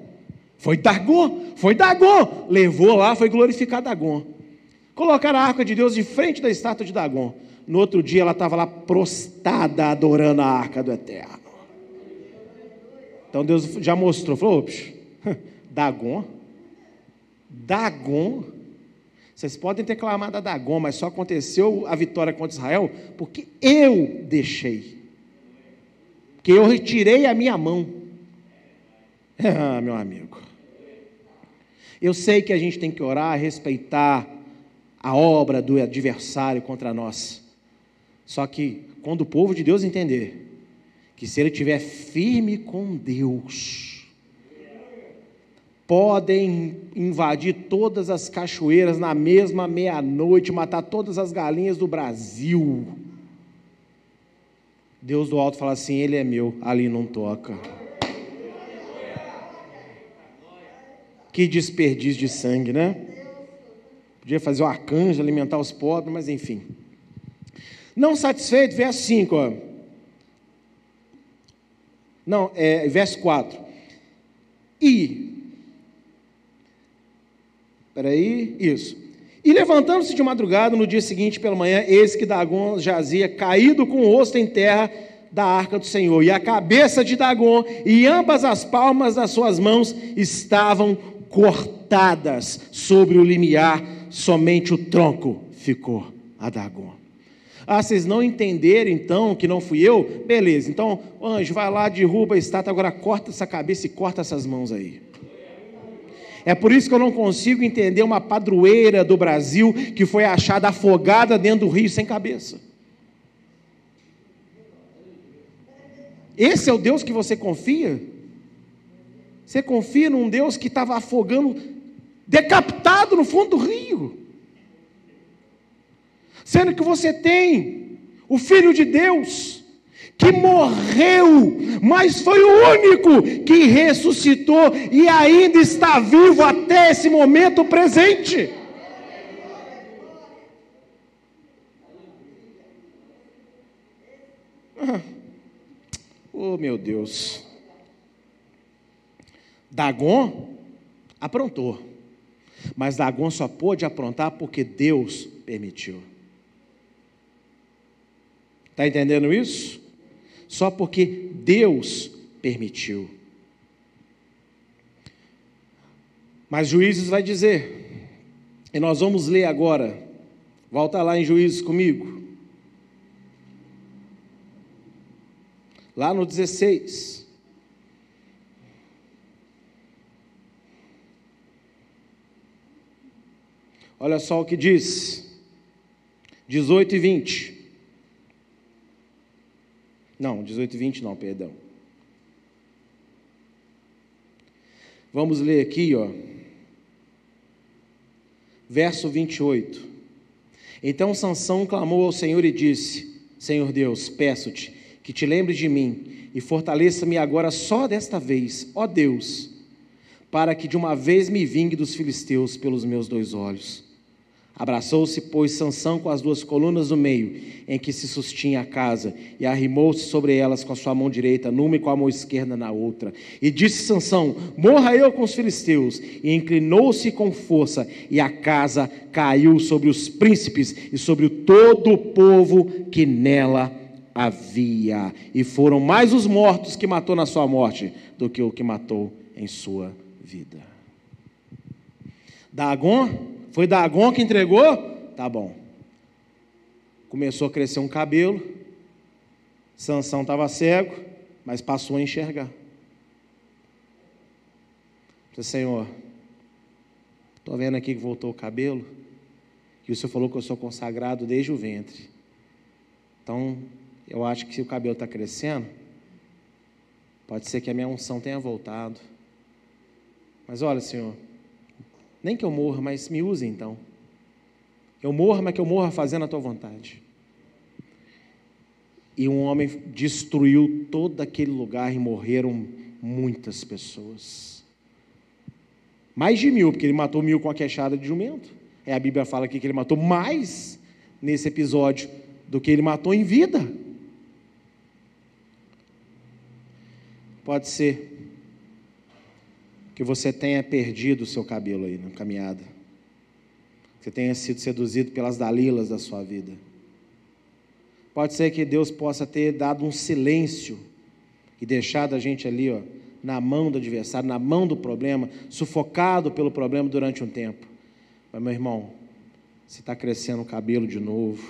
Foi Dagon, foi Dagon. Levou lá, foi glorificar Dagon. Colocaram a arca de Deus de frente da estátua de Dagon. No outro dia ela estava lá prostada, adorando a arca do Eterno. Então Deus já mostrou, falou: Dagon, Dagon Vocês podem ter clamado a Dagon, mas só aconteceu a vitória contra Israel porque eu deixei. Que eu retirei a minha mão. Ah, meu amigo. Eu sei que a gente tem que orar, respeitar a obra do adversário contra nós. Só que quando o povo de Deus entender que se ele estiver firme com Deus, podem invadir todas as cachoeiras na mesma meia-noite, matar todas as galinhas do Brasil. Deus do alto fala assim: Ele é meu, ali não toca. Que desperdício de sangue, né? Podia fazer o arcanjo, alimentar os pobres, mas enfim. Não satisfeito, verso 5, ó. Não, é, verso 4. E, peraí, isso. E levantando-se de madrugada no dia seguinte pela manhã, eis que Dagon jazia caído com o rosto em terra da arca do Senhor, e a cabeça de Dagon e ambas as palmas das suas mãos estavam cortadas sobre o limiar, somente o tronco ficou a Dagon. Ah, vocês não entenderam então que não fui eu? Beleza, então, anjo, vai lá, derruba a estátua, agora corta essa cabeça e corta essas mãos aí. É por isso que eu não consigo entender uma padroeira do Brasil que foi achada afogada dentro do rio sem cabeça. Esse é o Deus que você confia? Você confia num Deus que estava afogando, decapitado no fundo do rio? sendo que você tem o Filho de Deus, que morreu, mas foi o único que ressuscitou e ainda está vivo até esse momento presente. Ah, oh meu Deus. Dagon aprontou, mas Dagon só pôde aprontar porque Deus permitiu. Está entendendo isso? Só porque Deus permitiu. Mas Juízes vai dizer, e nós vamos ler agora, volta lá em Juízes comigo. Lá no 16. Olha só o que diz, 18 e 20. Não, 18 e 20 não, perdão. Vamos ler aqui, ó. Verso 28. Então Sansão clamou ao Senhor e disse: Senhor Deus, peço-te que te lembre de mim e fortaleça-me agora só desta vez, ó Deus, para que de uma vez me vingue dos filisteus pelos meus dois olhos. Abraçou-se, pois, Sansão com as duas colunas do meio, em que se sustinha a casa, e arrimou-se sobre elas com a sua mão direita numa e com a mão esquerda na outra. E disse Sansão: Morra eu com os filisteus. E inclinou-se com força, e a casa caiu sobre os príncipes e sobre todo o povo que nela havia. E foram mais os mortos que matou na sua morte do que o que matou em sua vida. Dagon foi Dagon que entregou? Tá bom. Começou a crescer um cabelo. Sansão estava cego, mas passou a enxergar. Senhor, estou vendo aqui que voltou o cabelo. E o Senhor falou que eu sou consagrado desde o ventre. Então, eu acho que se o cabelo está crescendo, pode ser que a minha unção tenha voltado. Mas olha, Senhor, nem que eu morra, mas me use então. Eu morra, mas que eu morra fazendo a tua vontade. E um homem destruiu todo aquele lugar e morreram muitas pessoas. Mais de mil, porque ele matou mil com a queixada de jumento. É, a Bíblia fala aqui que ele matou mais nesse episódio do que ele matou em vida. Pode ser que você tenha perdido o seu cabelo aí na caminhada. Que você tenha sido seduzido pelas dalilas da sua vida. Pode ser que Deus possa ter dado um silêncio e deixado a gente ali, ó, na mão do adversário, na mão do problema, sufocado pelo problema durante um tempo. Mas, meu irmão, Se está crescendo o cabelo de novo.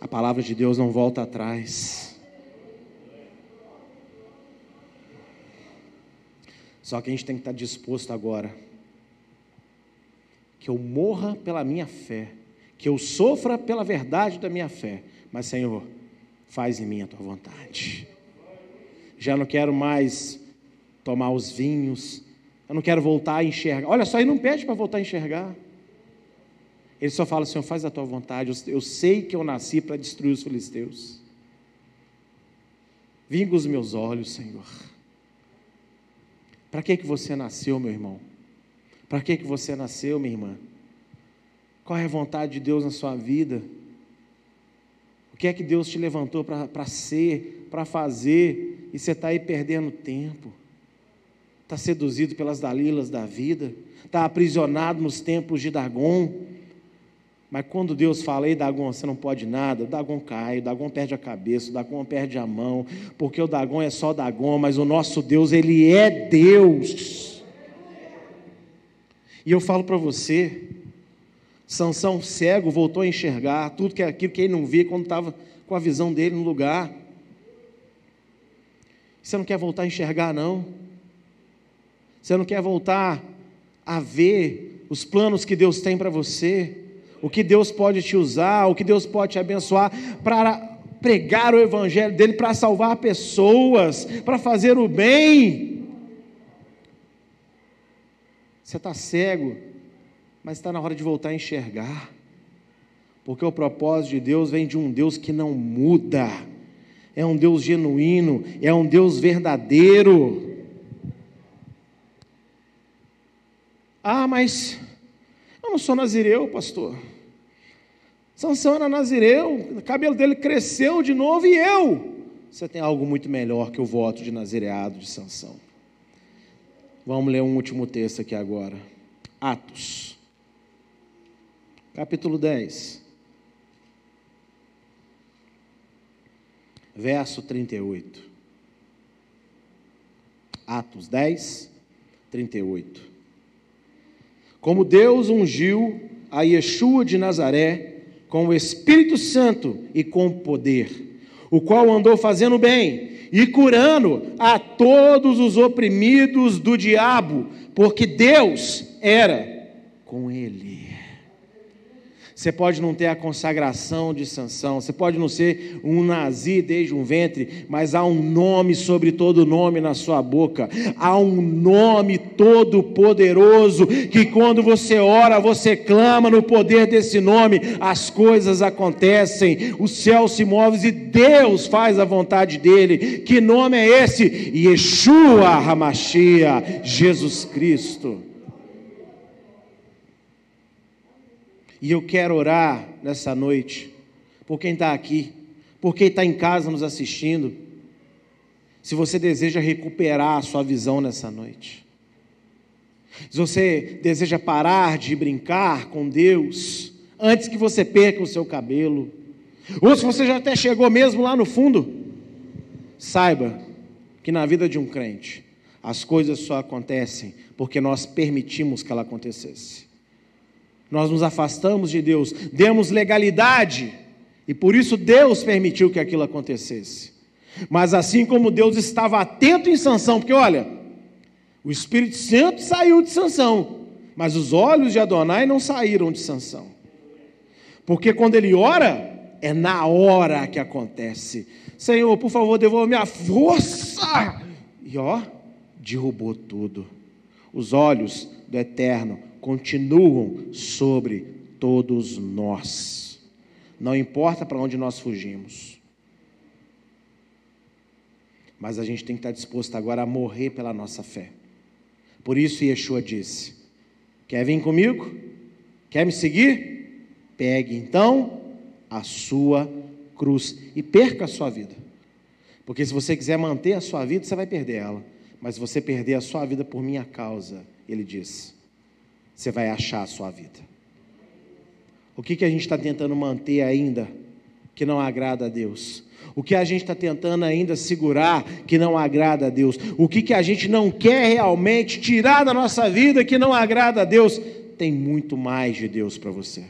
A palavra de Deus não volta atrás. Só que a gente tem que estar disposto agora. Que eu morra pela minha fé. Que eu sofra pela verdade da minha fé. Mas, Senhor, faz em mim a tua vontade. Já não quero mais tomar os vinhos. Eu não quero voltar a enxergar. Olha só, ele não pede para voltar a enxergar. Ele só fala, Senhor, faz a tua vontade. Eu sei que eu nasci para destruir os filisteus. Vinga os meus olhos, Senhor. Para que que você nasceu, meu irmão? Para que que você nasceu, minha irmã? Qual é a vontade de Deus na sua vida? O que é que Deus te levantou para ser, para fazer, e você está aí perdendo tempo? Está seduzido pelas dalilas da vida? Está aprisionado nos templos de Dagon? Mas quando Deus fala, ei Dagon, você não pode nada, o Dagon cai, o Dagon perde a cabeça, o Dagon perde a mão, porque o Dagon é só Dagon, mas o nosso Deus, ele é Deus. E eu falo para você, Sansão cego voltou a enxergar tudo que é aquilo que ele não via quando estava com a visão dele no lugar. Você não quer voltar a enxergar, não? Você não quer voltar a ver os planos que Deus tem para você? O que Deus pode te usar, o que Deus pode te abençoar para pregar o evangelho dele, para salvar pessoas, para fazer o bem. Você está cego, mas está na hora de voltar a enxergar, porque o propósito de Deus vem de um Deus que não muda, é um Deus genuíno, é um Deus verdadeiro. Ah, mas eu sou nazireu, pastor. Sansão era nazireu, o cabelo dele cresceu de novo e eu. Você tem algo muito melhor que o voto de nazireado de Sansão. Vamos ler um último texto aqui agora. Atos. Capítulo 10. Verso 38. Atos 10, 38. Como Deus ungiu a Yeshua de Nazaré com o Espírito Santo e com poder, o qual andou fazendo bem e curando a todos os oprimidos do diabo, porque Deus era com ele. Você pode não ter a consagração de Sansão, você pode não ser um nazi desde um ventre, mas há um nome sobre todo nome na sua boca. Há um nome todo poderoso que quando você ora, você clama no poder desse nome, as coisas acontecem, o céu se move e Deus faz a vontade dele. Que nome é esse? Yeshua Hamashia, Jesus Cristo. E eu quero orar nessa noite por quem está aqui, por quem está em casa nos assistindo. Se você deseja recuperar a sua visão nessa noite, se você deseja parar de brincar com Deus antes que você perca o seu cabelo, ou se você já até chegou mesmo lá no fundo, saiba que na vida de um crente as coisas só acontecem porque nós permitimos que ela acontecesse. Nós nos afastamos de Deus, demos legalidade, e por isso Deus permitiu que aquilo acontecesse. Mas assim como Deus estava atento em Sansão, porque olha, o Espírito Santo saiu de Sansão, mas os olhos de Adonai não saíram de Sansão. Porque quando ele ora, é na hora que acontece. Senhor, por favor, devolva minha força. E ó, derrubou tudo. Os olhos do Eterno continuam sobre todos nós. Não importa para onde nós fugimos. Mas a gente tem que estar disposto agora a morrer pela nossa fé. Por isso Yeshua disse: Quer vir comigo? Quer me seguir? Pegue então a sua cruz e perca a sua vida. Porque se você quiser manter a sua vida, você vai perder ela. Mas você perder a sua vida por minha causa, ele disse, você vai achar a sua vida. O que, que a gente está tentando manter ainda que não agrada a Deus? O que a gente está tentando ainda segurar que não agrada a Deus? O que, que a gente não quer realmente tirar da nossa vida que não agrada a Deus? tem muito mais de Deus para você.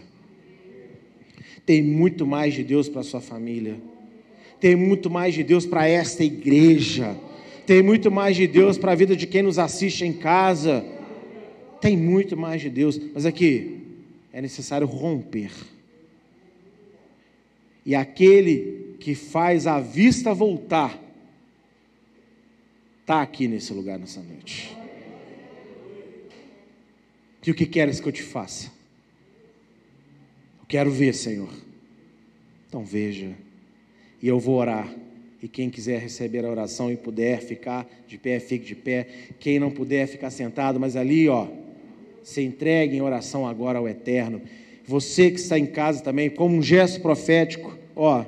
Tem muito mais de Deus para sua família. Tem muito mais de Deus para esta igreja. Tem muito mais de Deus para a vida de quem nos assiste em casa. Tem muito mais de Deus. Mas aqui é necessário romper. E aquele que faz a vista voltar está aqui nesse lugar nessa noite. E o que queres que eu te faça? Eu quero ver, Senhor. Então veja. E eu vou orar. E quem quiser receber a oração e puder ficar de pé, fique de pé. Quem não puder ficar sentado, mas ali, ó, se entregue em oração agora ao Eterno. Você que está em casa também, como um gesto profético, ó,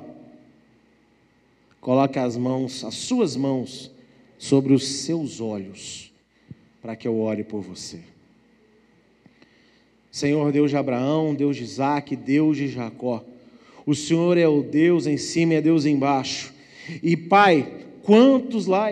coloque as mãos, as suas mãos, sobre os seus olhos, para que eu ore por você. Senhor Deus de Abraão, Deus de Isaac, Deus de Jacó. O Senhor é o Deus em cima e é Deus embaixo. E Pai, quantos lá,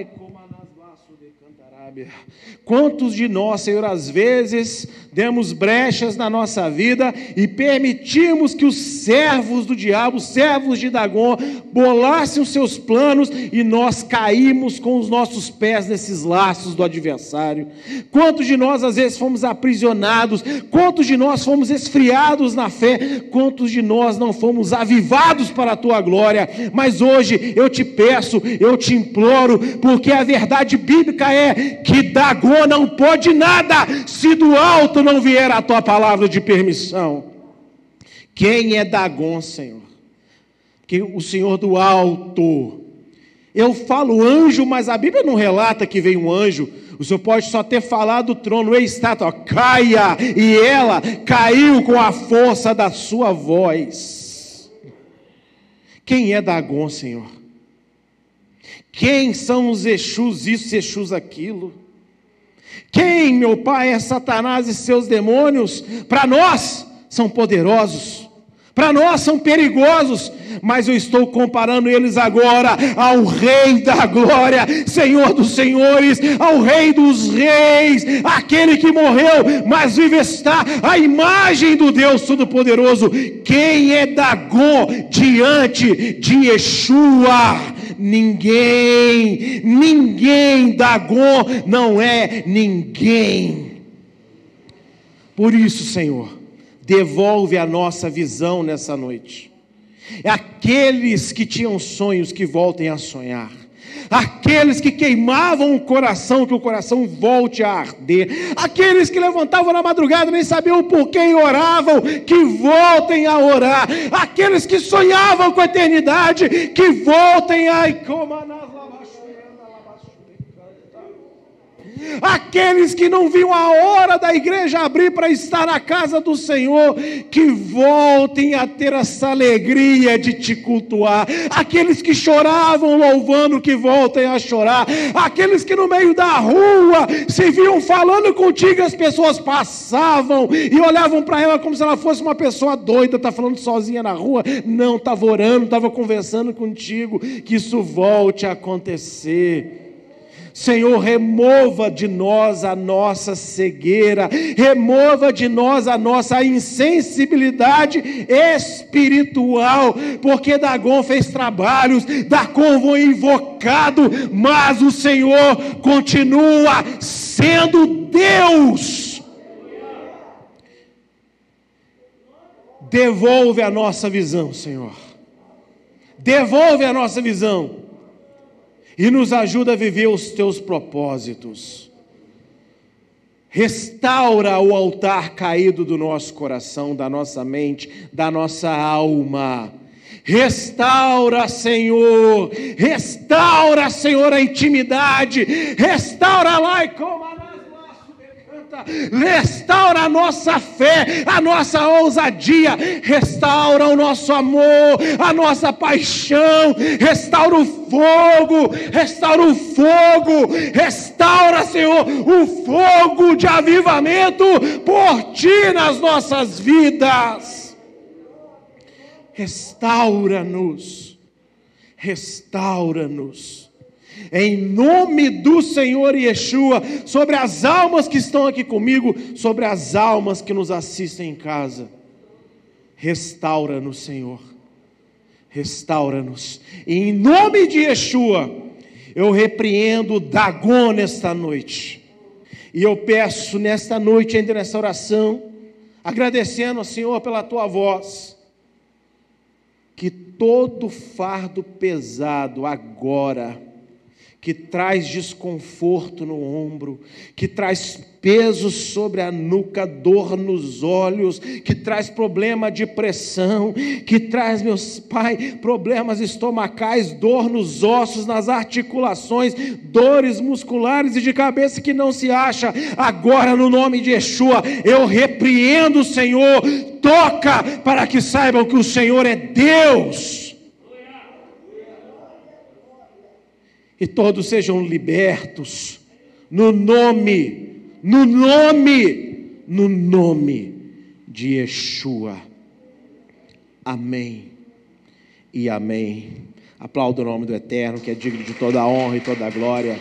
Quantos de nós, Senhor, às vezes demos brechas na nossa vida e permitimos que os servos do diabo, os servos de Dagon, bolassem os seus planos e nós caímos com os nossos pés nesses laços do adversário? Quantos de nós, às vezes, fomos aprisionados? Quantos de nós fomos esfriados na fé? Quantos de nós não fomos avivados para a tua glória? Mas hoje eu te peço, eu te imploro, porque a verdade bíblica é que Dagon não pode nada se do alto não vier a tua palavra de permissão. Quem é Dagon, Senhor? Que o Senhor do alto. Eu falo anjo, mas a Bíblia não relata que veio um anjo. O Senhor pode só ter falado do trono, ei estátua, caia, e ela caiu com a força da sua voz. Quem é Dagon, Senhor? Quem são os Exus, isso, Exus, aquilo? Quem, meu Pai, é Satanás e seus demônios? Para nós são poderosos, para nós são perigosos, mas eu estou comparando eles agora ao Rei da Glória, Senhor dos Senhores, ao Rei dos Reis, aquele que morreu, mas vive está a imagem do Deus Todo-Poderoso. Quem é Dagon diante de Yeshua? Ninguém, ninguém, Dagon não é ninguém. Por isso, Senhor, devolve a nossa visão nessa noite. É aqueles que tinham sonhos que voltem a sonhar aqueles que queimavam o coração, que o coração volte a arder, aqueles que levantavam na madrugada nem sabiam por quem oravam, que voltem a orar, aqueles que sonhavam com a eternidade, que voltem a. aqueles que não viam a hora da igreja abrir para estar na casa do Senhor, que voltem a ter essa alegria de te cultuar, aqueles que choravam louvando, que voltem a chorar, aqueles que no meio da rua se viam falando contigo, as pessoas passavam e olhavam para ela como se ela fosse uma pessoa doida, está falando sozinha na rua, não, estava orando, estava conversando contigo, que isso volte a acontecer. Senhor, remova de nós a nossa cegueira, remova de nós a nossa insensibilidade espiritual, porque Dagon fez trabalhos, Dagon foi invocado, mas o Senhor continua sendo Deus. Devolve a nossa visão, Senhor. Devolve a nossa visão e nos ajuda a viver os teus propósitos. Restaura o altar caído do nosso coração, da nossa mente, da nossa alma. Restaura, Senhor, restaura, Senhor, a intimidade, restaura lá e restaura a nossa fé, a nossa ousadia, restaura o nosso amor, a nossa paixão, restaura o fogo, restaura o fogo, restaura, Senhor, o fogo de avivamento por ti nas nossas vidas. Restaura-nos, restaura-nos em nome do Senhor Yeshua, sobre as almas que estão aqui comigo, sobre as almas que nos assistem em casa. Restaura-nos, Senhor. Restaura-nos. Em nome de Yeshua, eu repreendo o Dagon nesta noite. E eu peço nesta noite, ainda nessa oração, agradecendo ao Senhor pela tua voz, que todo fardo pesado agora, que traz desconforto no ombro, que traz peso sobre a nuca, dor nos olhos, que traz problema de pressão, que traz, meus pai, problemas estomacais, dor nos ossos, nas articulações, dores musculares e de cabeça que não se acha. Agora, no nome de Yeshua, eu repreendo o Senhor, toca para que saibam que o Senhor é Deus. E todos sejam libertos, no nome, no nome, no nome de Yeshua. Amém e amém. Aplaudo o nome do Eterno, que é digno de toda a honra e toda a glória.